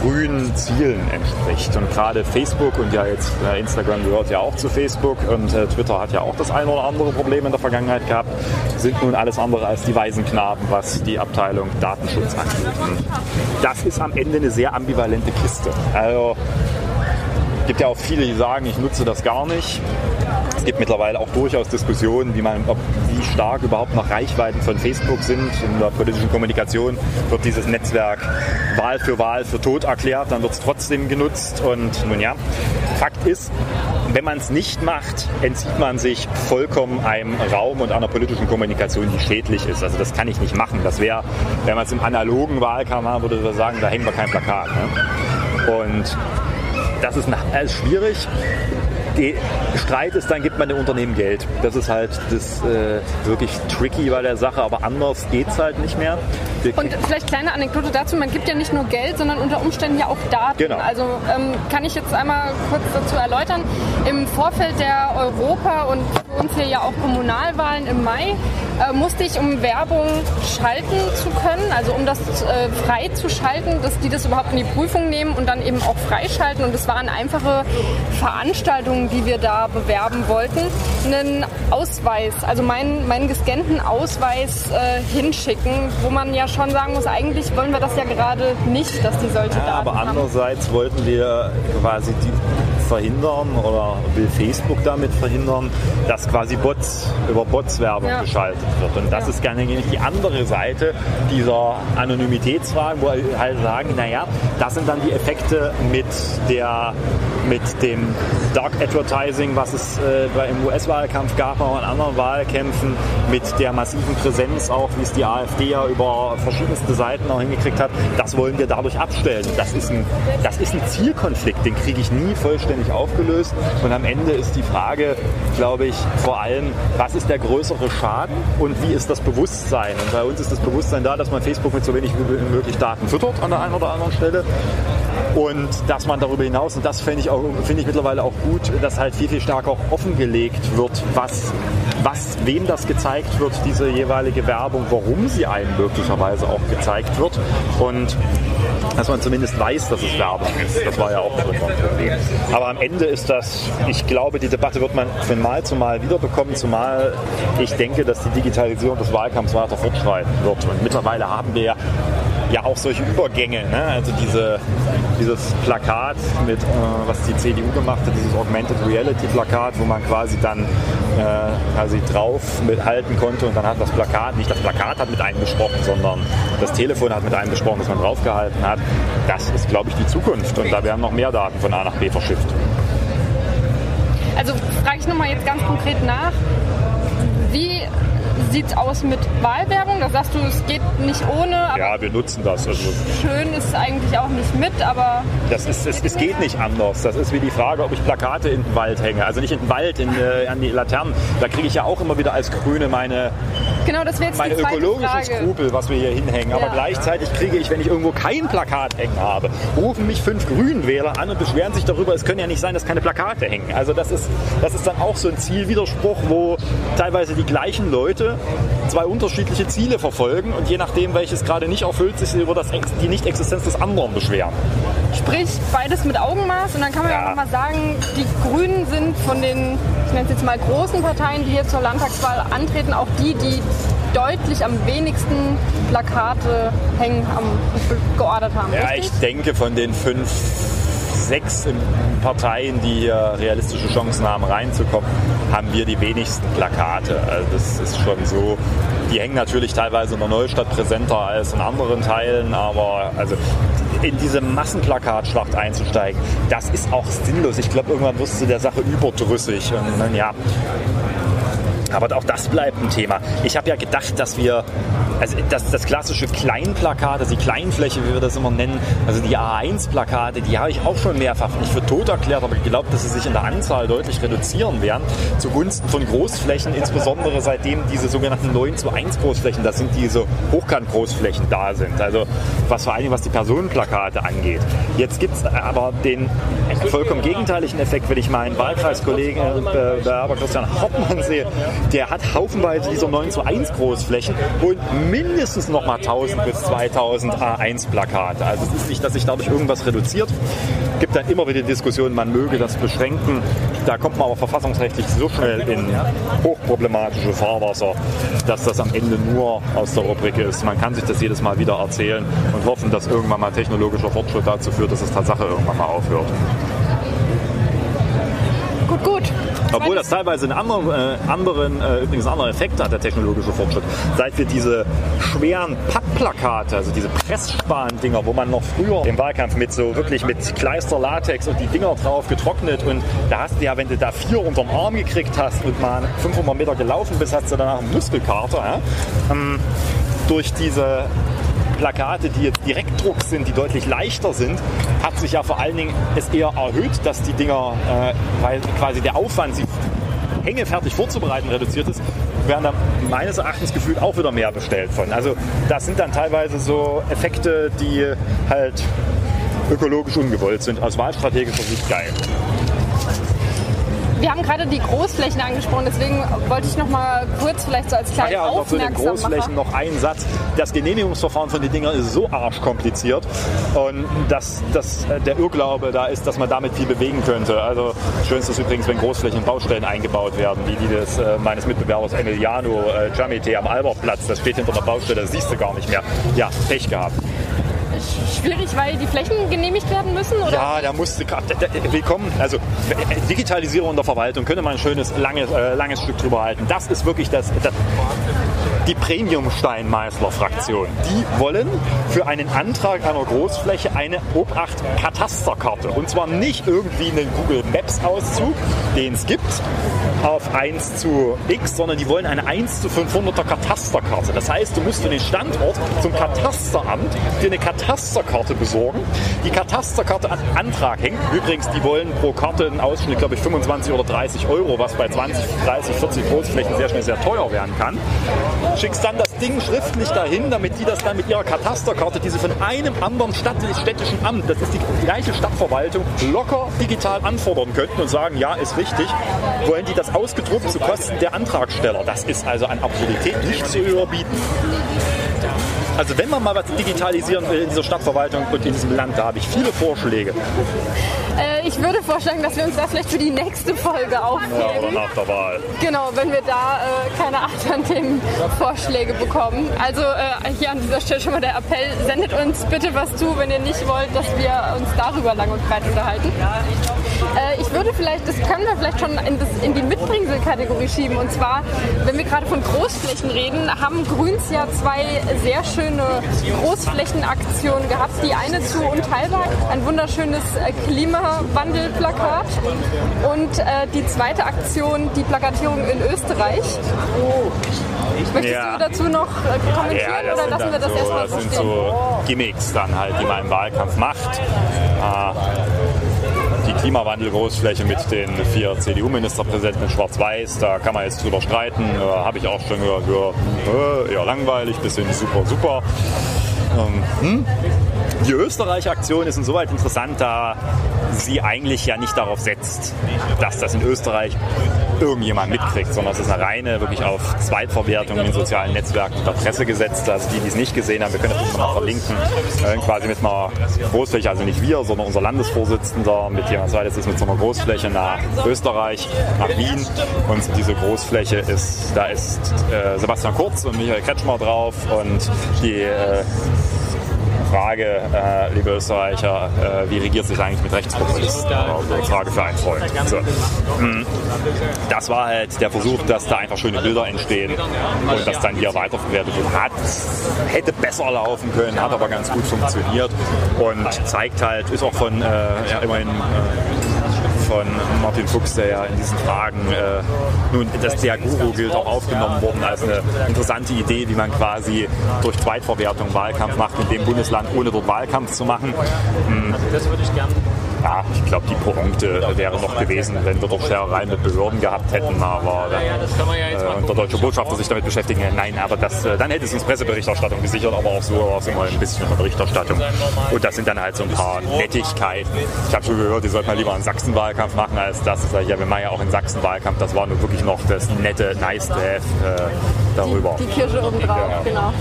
Speaker 1: grünen Zielen entspricht. Und gerade Facebook und ja jetzt äh, Instagram gehört ja auch zu Facebook und äh, Twitter hat ja auch das eine oder andere Problem in der Vergangenheit gehabt, sind nun alles andere als die weisen Knaben, was die Abteilung Datenschutz angeht. Das ist am Ende eine sehr ambivalente Kiste. Also gibt ja auch viele, die sagen, ich nutze das gar nicht. Es gibt mittlerweile auch durchaus Diskussionen, wie, man, ob, wie stark überhaupt noch Reichweiten von Facebook sind. In der politischen Kommunikation wird dieses Netzwerk Wahl für Wahl für tot erklärt, dann wird es trotzdem genutzt. Und nun ja, Fakt ist, wenn man es nicht macht, entzieht man sich vollkommen einem Raum und einer politischen Kommunikation, die schädlich ist. Also das kann ich nicht machen. Das wäre, wenn man es im analogen Wahlkampf machen würde, würde sagen, da hängen wir kein Plakat. Ne? Und das ist, ist schwierig. Die Streit ist, dann gibt man dem Unternehmen Geld. Das ist halt das äh, wirklich tricky bei der Sache, aber anders geht es halt nicht mehr.
Speaker 3: Wir und vielleicht kleine Anekdote dazu, man gibt ja nicht nur Geld, sondern unter Umständen ja auch Daten.
Speaker 1: Genau.
Speaker 3: Also ähm, kann ich jetzt einmal kurz dazu erläutern. Im Vorfeld der Europa- und für uns hier ja auch Kommunalwahlen im Mai äh, musste ich, um Werbung schalten zu können, also um das äh, frei zu schalten, dass die das überhaupt in die Prüfung nehmen und dann eben auch freischalten. Und es waren einfache Veranstaltungen, die wir da bewerben wollten, einen Ausweis, also meinen, meinen gescannten Ausweis äh, hinschicken, wo man ja schon sagen muss, eigentlich wollen wir das ja gerade nicht, dass die solche
Speaker 1: ja,
Speaker 3: Daten
Speaker 1: aber
Speaker 3: haben.
Speaker 1: andererseits wollten wir quasi die verhindern oder will Facebook damit verhindern, dass quasi Bots über Bots Werbung
Speaker 3: Ja.
Speaker 1: geschaltet wird. Und das
Speaker 3: Ja.
Speaker 1: ist gerne die andere Seite dieser Anonymitätsfragen, wo halt sagen, naja, das sind dann die Effekte mit der mit dem Dark Advertising, was es äh, im US-Wahlkampf gab, aber auch in anderen Wahlkämpfen, mit der massiven Präsenz auch, wie es die AfD ja über verschiedenste Seiten auch hingekriegt hat, das wollen wir dadurch abstellen. Das ist ein, das ist ein Zielkonflikt, den kriege ich nie vollständig aufgelöst. Und am Ende ist die Frage, glaube ich, vor allem, was ist der größere Schaden und wie ist das Bewusstsein? Und bei uns ist das Bewusstsein da, dass man Facebook mit so wenig wie möglich Daten füttert an der einen oder anderen Stelle. Und dass man darüber hinaus, und das finde ich, finde ich mittlerweile auch gut, dass halt viel, viel stärker auch offengelegt wird, was, was, wem das gezeigt wird, diese jeweilige Werbung, warum sie einem möglicherweise auch gezeigt wird. Und dass man zumindest weiß, dass es Werbung ist. Das war ja auch schon ein Problem. Aber am Ende ist das, ich glaube, die Debatte wird man von Mal zu Mal wiederbekommen, zumal ich denke, dass die Digitalisierung des Wahlkampfs weiter fortschreiten wird. Und mittlerweile haben wir ja ja auch solche Übergänge. Ne? Also diese, dieses Plakat mit, äh, was die CDU gemacht hat, dieses Augmented Reality Plakat, wo man quasi dann äh, quasi drauf mithalten konnte und dann hat das Plakat, nicht das Plakat hat mit einem gesprochen, sondern das Telefon hat mit einem gesprochen, das man draufgehalten hat. Das ist, glaube ich, die Zukunft und da werden noch mehr Daten von A nach B verschifft.
Speaker 3: Also frage ich nochmal jetzt ganz konkret nach. Wie sieht es aus mit Wahlwerbung? Da sagst du, es geht nicht ohne, aber
Speaker 1: Ja, wir nutzen das. Also
Speaker 3: schön ist eigentlich auch nicht mit, aber
Speaker 1: Das ist, es, es geht nicht anders. Das ist wie die Frage, ob ich Plakate in den Wald hänge. Also nicht in den Wald, in, äh, an die Laternen. Da kriege ich ja auch immer wieder als Grüne meine,
Speaker 3: genau, das jetzt
Speaker 1: meine ökologischen
Speaker 3: Frage.
Speaker 1: Skrupel, was wir hier hinhängen. Aber
Speaker 3: Ja.
Speaker 1: gleichzeitig kriege ich, wenn ich irgendwo kein Plakat hängen habe, rufen mich fünf Grünwähler an und beschweren sich darüber, es können ja nicht sein, dass keine Plakate hängen. Also das ist, das ist dann auch so ein Zielwiderspruch, wo teilweise die gleichen Leute zwei unterschiedliche Ziele verfolgen und je nachdem, welches gerade nicht erfüllt, sich über das, die Nicht-Existenz des anderen beschweren.
Speaker 3: Sprich, beides mit Augenmaß und dann kann man ja,
Speaker 1: Ja.
Speaker 3: auch nochmal sagen, die Grünen sind von den, ich nenne es jetzt mal großen Parteien, die hier zur Landtagswahl antreten, auch die, die deutlich am wenigsten Plakate hängen haben, geordert haben.
Speaker 1: Ja,
Speaker 3: richtig?
Speaker 1: ich denke von den fünf, sechs Parteien, die hier realistische Chancen haben reinzukommen, haben wir die wenigsten Plakate. Also das ist schon so. Die hängen natürlich teilweise in der Neustadt präsenter als in anderen Teilen, aber also in diese Massenplakatschlacht einzusteigen, das ist auch sinnlos. Ich glaube, irgendwann wirst du der Sache überdrüssig. Und ja, Aber auch das bleibt ein Thema. Ich habe ja gedacht, dass wir, also das, das klassische Kleinplakat, also die Kleinfläche, wie wir das immer nennen, also die A1-Plakate, die habe ich auch schon mehrfach nicht für tot erklärt, aber geglaubt, dass sie sich in der Anzahl deutlich reduzieren werden, zugunsten von Großflächen, insbesondere seitdem diese sogenannten 9 zu 1 Großflächen, das sind diese Hochkant-Großflächen da sind. Also was vor allem was die Personenplakate angeht. Jetzt gibt es aber den vollkommen gegenteiligen Effekt, wenn ich meinen Wahlkreiskollegen äh, Bewerber Christian Hauptmann sehe, der hat haufenweise dieser 9 zu 1 Großflächen und mindestens noch mal 1000 bis 2000 A1 Plakate. Also es ist nicht, dass sich dadurch irgendwas reduziert. Es gibt dann immer wieder Diskussionen, man möge das beschränken. Da kommt man aber verfassungsrechtlich so schnell in hochproblematische Fahrwasser, dass das am Ende nur aus der Rubrik ist. Man kann sich das jedes Mal wieder erzählen und hoffen, dass irgendwann mal technologischer Fortschritt dazu führt, dass es Tatsache irgendwann mal aufhört.
Speaker 3: Gut, gut.
Speaker 1: Obwohl das teilweise einen anderen, äh, anderen äh, übrigens andere Effekte hat, der technologische Fortschritt. Seit wir diese schweren Pappplakate, also diese Pressspan-Dinger, wo man noch früher im Wahlkampf mit so wirklich mit Kleister, Latex und die Dinger drauf getrocknet und da hast du ja, wenn du da vier unterm Arm gekriegt hast und mal 500 Meter gelaufen bist, hast du danach einen Muskelkater. Ja? Ähm, durch diese Plakate, die jetzt Direktdruck sind, die deutlich leichter sind, hat sich ja vor allen Dingen es eher erhöht, dass die Dinger, äh, weil quasi der Aufwand, sie hängefertig vorzubereiten, reduziert ist, werden da meines Erachtens gefühlt auch wieder mehr bestellt von. Also das sind dann teilweise so Effekte, die halt ökologisch ungewollt sind, aus wahlstrategischer Sicht geil.
Speaker 3: Wir haben gerade die Großflächen angesprochen, deswegen wollte ich noch mal kurz vielleicht so als kleinen
Speaker 1: ja, noch zu den Großflächen noch ein Satz. Das Genehmigungsverfahren von den Dingern ist so arschkompliziert und dass, dass äh, der Irrglaube da ist, dass man damit viel bewegen könnte. Also schönste ist übrigens, wenn Großflächen Baustellen eingebaut werden, wie die des äh, meines Mitbewerbers Emiliano äh, Giamete am Albertplatz. Das steht hinter der Baustelle, das siehst du gar nicht mehr. Ja, Pech gehabt.
Speaker 3: Schwierig, weil die Flächen genehmigt werden müssen? Oder?
Speaker 1: Ja, da musste da- willkommen. Also Digitalisierung der Verwaltung könnte man ein schönes langes, äh, langes Stück drüber halten. Das ist wirklich das, das die Premium-Steinmeißler-Fraktion. Die wollen für einen Antrag einer Großfläche eine Obacht-Katasterkarte. Und zwar nicht irgendwie einen Google Maps-Auszug, den es gibt, auf 1 zu X, sondern die wollen eine 1 zu 500er Katasterkarte. Das heißt, du musst für den Standort zum Katasteramt dir eine Katasterkarte besorgen. Die Katasterkarte an Antrag hängt. Übrigens, die wollen pro Karte einen Ausschnitt, glaube ich, 25 oder 30 Euro, was bei 20, 30, 40 Großflächen sehr schnell sehr teuer werden kann. Schickst dann das Ding schriftlich dahin, damit die das dann mit ihrer Katasterkarte, die sie von einem anderen Stadt, städtischen Amt, das ist die gleiche Stadtverwaltung, locker digital anfordern könnten und sagen, ja, ist richtig, wollen die das ausgedruckt zu Kosten der Antragsteller. Das ist also an Absurdität nicht zu überbieten. Also wenn man mal was digitalisieren will in dieser Stadtverwaltung und in diesem Land, da habe ich viele Vorschläge.
Speaker 3: Äh, ich würde vorschlagen, dass wir uns das vielleicht für die nächste Folge
Speaker 1: Ja, oder
Speaker 3: aufheben.
Speaker 1: nach der Wahl.
Speaker 3: Genau, wenn wir da äh, keine anderen Themenvorschläge bekommen. Also äh, hier an dieser Stelle schon mal der Appell, sendet uns bitte was zu, wenn ihr nicht wollt, dass wir uns darüber lang und breit unterhalten. Äh, ich würde vielleicht, das können wir vielleicht schon in, das, in die Mitbringsel-Kategorie schieben. Und zwar, wenn wir gerade von Großflächen reden, haben Grüns ja zwei sehr schöne Großflächenaktionen gehabt. Die eine zu Unteilbar, ein wunderschönes äh, Klimawandelplakat. Und äh, die zweite Aktion, die Plakatierung in Österreich. Möchtest
Speaker 1: Ja.
Speaker 3: du dazu noch äh, kommentieren
Speaker 1: Ja, das
Speaker 3: oder lassen wir das
Speaker 1: so,
Speaker 3: erstmal
Speaker 1: das
Speaker 3: so
Speaker 1: sind
Speaker 3: stehen?
Speaker 1: so Gimmicks dann halt, die man im Wahlkampf macht. Äh, die Klimawandel-Großfläche mit den vier CDU-Ministerpräsidenten in Schwarz-Weiß, da kann man jetzt drüber streiten. Äh, Habe ich auch schon gehört, ja, äh, eher langweilig, bisschen super, super. Ähm, hm? Die Österreich-Aktion ist insoweit interessant, da sie eigentlich ja nicht darauf setzt, dass das in Österreich irgendjemand mitkriegt, sondern es ist eine reine, wirklich auf Zweitverwertung in den sozialen Netzwerken und der Presse gesetzt. Also die, die es nicht gesehen haben, wir können das mal verlinken, äh, quasi mit einer Großfläche, also nicht wir, sondern unser Landesvorsitzender mit jemand zweites ist mit so einer Großfläche nach Österreich, nach Wien. Und diese Großfläche ist, da ist äh, Sebastian Kurz und Michael Kretschmer drauf. Und die äh, Frage, äh, liebe Österreicher, äh, wie regiert sich eigentlich mit Rechtspopulisten? Oder Frage für einen Freund. So. Mm. Das war halt der Versuch, dass da einfach schöne Bilder entstehen und das dann hier weiterverwertet wird. Hat, hätte besser laufen können, hat aber ganz gut funktioniert und zeigt halt, ist auch von, äh, ja, immerhin äh, von Martin Fuchs, der ja in diesen Fragen äh, nun das der Guru gilt, auch aufgenommen worden als eine interessante Idee, wie man quasi durch Zweitverwertung Wahlkampf macht in dem Bundesland, ohne dort Wahlkampf zu machen. Hm. Das würde ich gerne ja, ich glaube, die Pointe wäre noch gewesen, wenn wir doch Scherereien mit Behörden gehabt hätten, aber äh, und der deutsche Botschafter sich damit beschäftigen. Nein, aber das, äh, dann hätte es uns Presseberichterstattung gesichert, aber auch so war es immer ein bisschen von Berichterstattung. Und das sind dann halt so ein paar Nettigkeiten. Ich habe schon gehört, die sollten mal lieber einen Sachsen-Wahlkampf machen als das. Ich, ja, wir machen ja auch einen Sachsen-Wahlkampf. Das war nur wirklich noch das nette Nice to have äh, darüber.
Speaker 3: Die, die Kirsche obendrauf, ja. genau.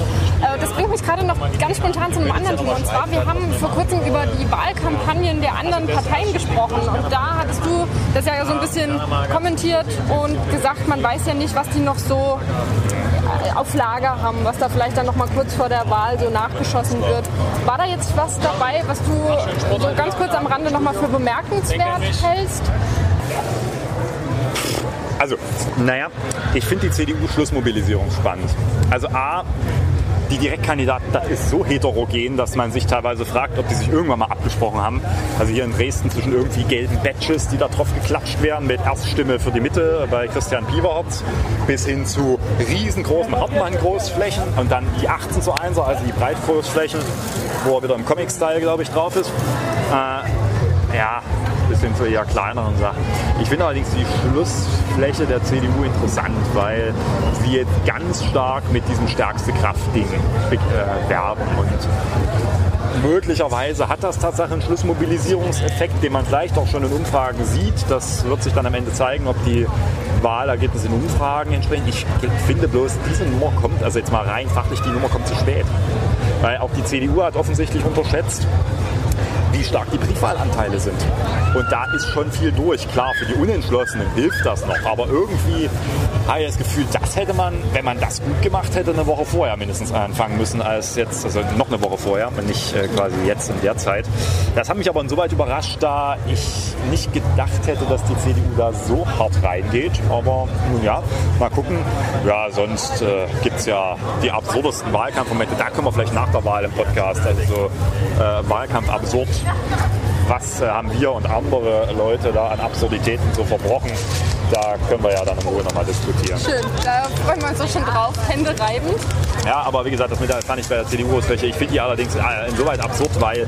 Speaker 3: Das bringt mich gerade noch ganz spontan zu einem anderen Thema. Und zwar, wir haben vor kurzem über die Wahlkampagnen der anderen Parteien gesprochen. Und da hattest du das ja so ein bisschen kommentiert und gesagt, man weiß ja nicht, was die noch so äh, auf Lager haben, was da vielleicht dann noch mal kurz vor der Wahl so nachgeschossen wird. War da jetzt was dabei, was du so ganz kurz am Rande noch mal für bemerkenswert hältst?
Speaker 1: Also, naja, ich finde die CDU-Schlussmobilisierung spannend. Also A, die Direktkandidaten, das ist so heterogen, dass man sich teilweise fragt, ob die sich irgendwann mal abgesprochen haben. Also hier in Dresden zwischen irgendwie gelben Badges, die da drauf geklatscht werden, mit Erststimme für die Mitte bei Christian Pieberhopf, bis hin zu riesengroßen Hartmann-Großflächen und dann die 18 zu 1er, also die Breitgroßflächen, wo er wieder im Comic-Style, glaube ich, drauf ist. Äh, ja, bisschen zu eher kleineren Sachen. Ich finde allerdings die Schlussfläche der CDU interessant, weil sie jetzt ganz stark mit diesem stärkste Kraftding äh, werben und möglicherweise hat das tatsächlich einen Schlussmobilisierungseffekt, den man vielleicht auch schon in Umfragen sieht. Das wird sich dann am Ende zeigen, ob die Wahlergebnisse in Umfragen entsprechen. Ich finde bloß, diese Nummer kommt, also jetzt mal rein fachlich, die Nummer kommt zu spät. Weil auch die CDU hat offensichtlich unterschätzt, wie stark die Briefwahlanteile sind. Und da ist schon viel durch. Klar, für die Unentschlossenen hilft das noch, aber irgendwie habe ich das Gefühl, das hätte man, wenn man das gut gemacht hätte, eine Woche vorher mindestens anfangen müssen als jetzt, also noch eine Woche vorher und nicht äh, quasi jetzt in der Zeit. Das hat mich aber insoweit überrascht, da ich nicht gedacht hätte, dass die CDU da so hart reingeht. Aber nun ja, mal gucken. Ja, sonst äh, gibt es ja die absurdesten Wahlkampfmomente. Da können wir vielleicht nach der Wahl im Podcast, also so äh, Wahlkampf absurd was äh, haben wir und andere Leute da an Absurditäten so verbrochen da können wir ja dann in Ruhe nochmal diskutieren.
Speaker 3: Schön, da freuen wir uns auch schon drauf. Hände reiben.
Speaker 1: Ja, aber wie gesagt, das mit der fand ich bei der CDU ist welche. Ich finde die allerdings äh, insoweit absurd, weil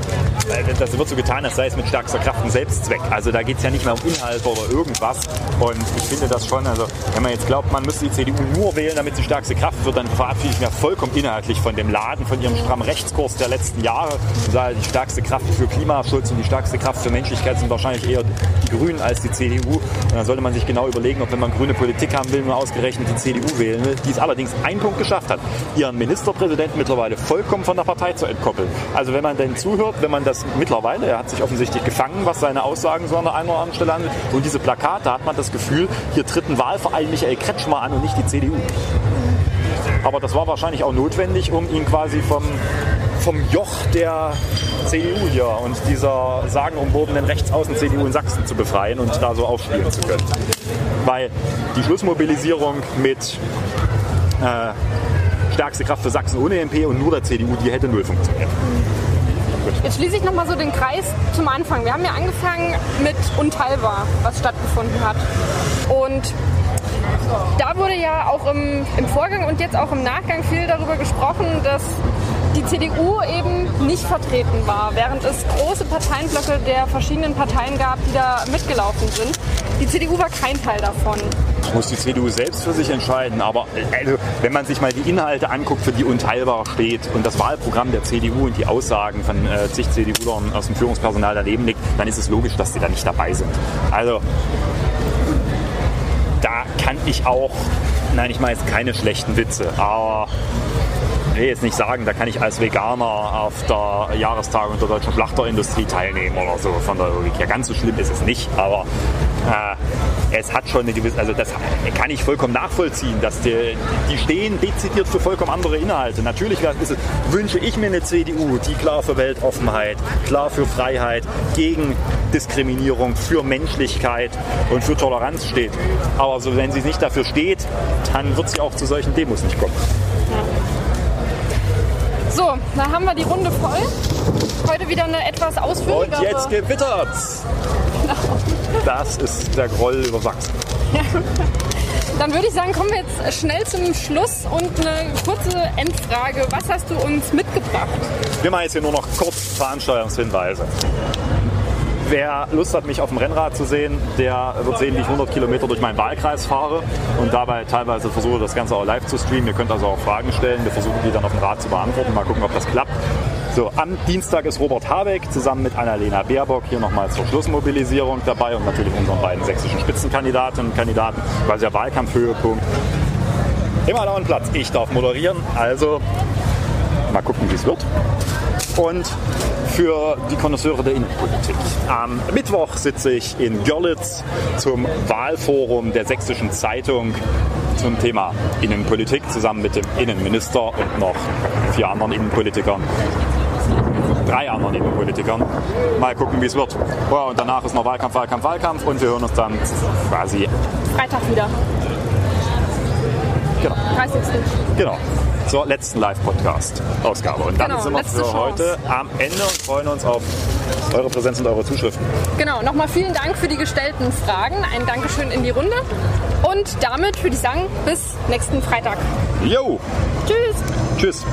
Speaker 1: das wird so getan, als sei es mit stärkster Kraft ein Selbstzweck. Also da geht es ja nicht mehr um Inhalte oder irgendwas. Und ich finde das schon, also wenn man jetzt glaubt, man müsste die CDU nur wählen, damit sie stärkste Kraft wird, dann verabschiede ich mich vollkommen inhaltlich von dem Laden, von ihrem strammen Rechtskurs der letzten Jahre. Die stärkste Kraft für Klimaschutz und die stärkste Kraft für Menschlichkeit sind wahrscheinlich eher die Grünen als die CDU. Und dann sollte man sich genau überlegen, ob wenn man grüne Politik haben will, nur ausgerechnet die CDU wählen will, die es allerdings einen Punkt geschafft hat, ihren Ministerpräsidenten mittlerweile vollkommen von der Partei zu entkoppeln. Also wenn man denn zuhört, wenn man das mittlerweile, er hat sich offensichtlich gefangen, was seine Aussagen so an der einen oder anderen Stelle angeht, und diese Plakate hat man das Gefühl, hier tritt ein Wahlverein Michael Kretschmer an und nicht die CDU. Aber das war wahrscheinlich auch notwendig, um ihn quasi vom, vom Joch der CDU hier und dieser sagenumwobenen Rechtsaußen-CDU in Sachsen zu befreien und da so aufspielen zu können. Weil die Schlussmobilisierung mit äh, stärkste Kraft für Sachsen ohne MP und nur der CDU, die hätte null funktioniert.
Speaker 3: Jetzt schließe ich nochmal so den Kreis zum Anfang. Wir haben ja angefangen mit Unteilbar, was stattgefunden hat. Und da wurde ja auch im, im Vorgang und jetzt auch im Nachgang viel darüber gesprochen, dass die CDU eben nicht vertreten war, während es große Parteienblöcke der verschiedenen Parteien gab, die da mitgelaufen sind. Die CDU war kein Teil davon.
Speaker 1: Muss die CDU selbst für sich entscheiden, aber also, wenn man sich mal die Inhalte anguckt, für die unteilbar steht und das Wahlprogramm der CDU und die Aussagen von äh, zig CDU-Lern aus dem Führungspersonal daneben liegt, dann ist es logisch, dass sie da nicht dabei sind. Also da kann ich auch, nein, ich meine jetzt keine schlechten Witze, aber will jetzt nicht sagen, da kann ich als Veganer auf der Jahrestagung der deutschen Schlachterindustrie teilnehmen oder so von der Logik her. Ganz so schlimm ist es nicht, aber äh, es hat schon eine gewisse, also das kann ich vollkommen nachvollziehen, dass die, die stehen dezidiert für vollkommen andere Inhalte. Natürlich es, wünsche ich mir eine CDU, die klar für Weltoffenheit, klar für Freiheit, gegen Diskriminierung, für Menschlichkeit und für Toleranz steht. Aber so, wenn sie nicht dafür steht, dann wird sie auch zu solchen Demos nicht kommen.
Speaker 3: So, da haben wir die Runde voll. Heute wieder eine etwas ausführlichere.
Speaker 1: Und jetzt gewittert's. Das ist der Groll über Sachsen.
Speaker 3: Dann würde ich sagen, kommen wir jetzt schnell zum Schluss und eine kurze Endfrage. Was hast du uns mitgebracht?
Speaker 1: Wir machen jetzt hier nur noch kurz Veranstaltungshinweise. Wer Lust hat, mich auf dem Rennrad zu sehen, der wird sehen, wie ich 100 Kilometer durch meinen Wahlkreis fahre und dabei teilweise versuche, das Ganze auch live zu streamen. Ihr könnt also auch Fragen stellen. Wir versuchen, die dann auf dem Rad zu beantworten. Mal gucken, ob das klappt. So, am Dienstag ist Robert Habeck zusammen mit Annalena Baerbock hier nochmal zur Schlussmobilisierung dabei und natürlich unseren beiden sächsischen Spitzenkandidatinnen und Kandidaten, quasi der Wahlkampfhöhepunkt. Immer da und Platz. Ich darf moderieren, also mal gucken, wie es wird. Und für die Konnoisseure der Innenpolitik. Am Mittwoch sitze ich in Görlitz zum Wahlforum der Sächsischen Zeitung zum Thema Innenpolitik zusammen mit dem Innenminister und noch vier anderen Innenpolitikern drei anderen Innenpolitikern. Mal gucken, wie es wird. Ja, und danach ist noch Wahlkampf, Wahlkampf, Wahlkampf und wir hören uns dann quasi
Speaker 3: Freitag wieder.
Speaker 1: Genau.
Speaker 3: 30.
Speaker 1: Genau. Zur letzten Live-Podcast-Ausgabe. Und dann
Speaker 3: Genau,
Speaker 1: sind wir für
Speaker 3: Chance.
Speaker 1: heute am Ende und freuen uns auf eure Präsenz und eure Zuschriften.
Speaker 3: Genau, nochmal vielen Dank für die gestellten Fragen. Ein Dankeschön in die Runde. Und damit würde ich sagen, bis nächsten Freitag.
Speaker 1: Jo!
Speaker 3: Tschüss!
Speaker 1: Tschüss!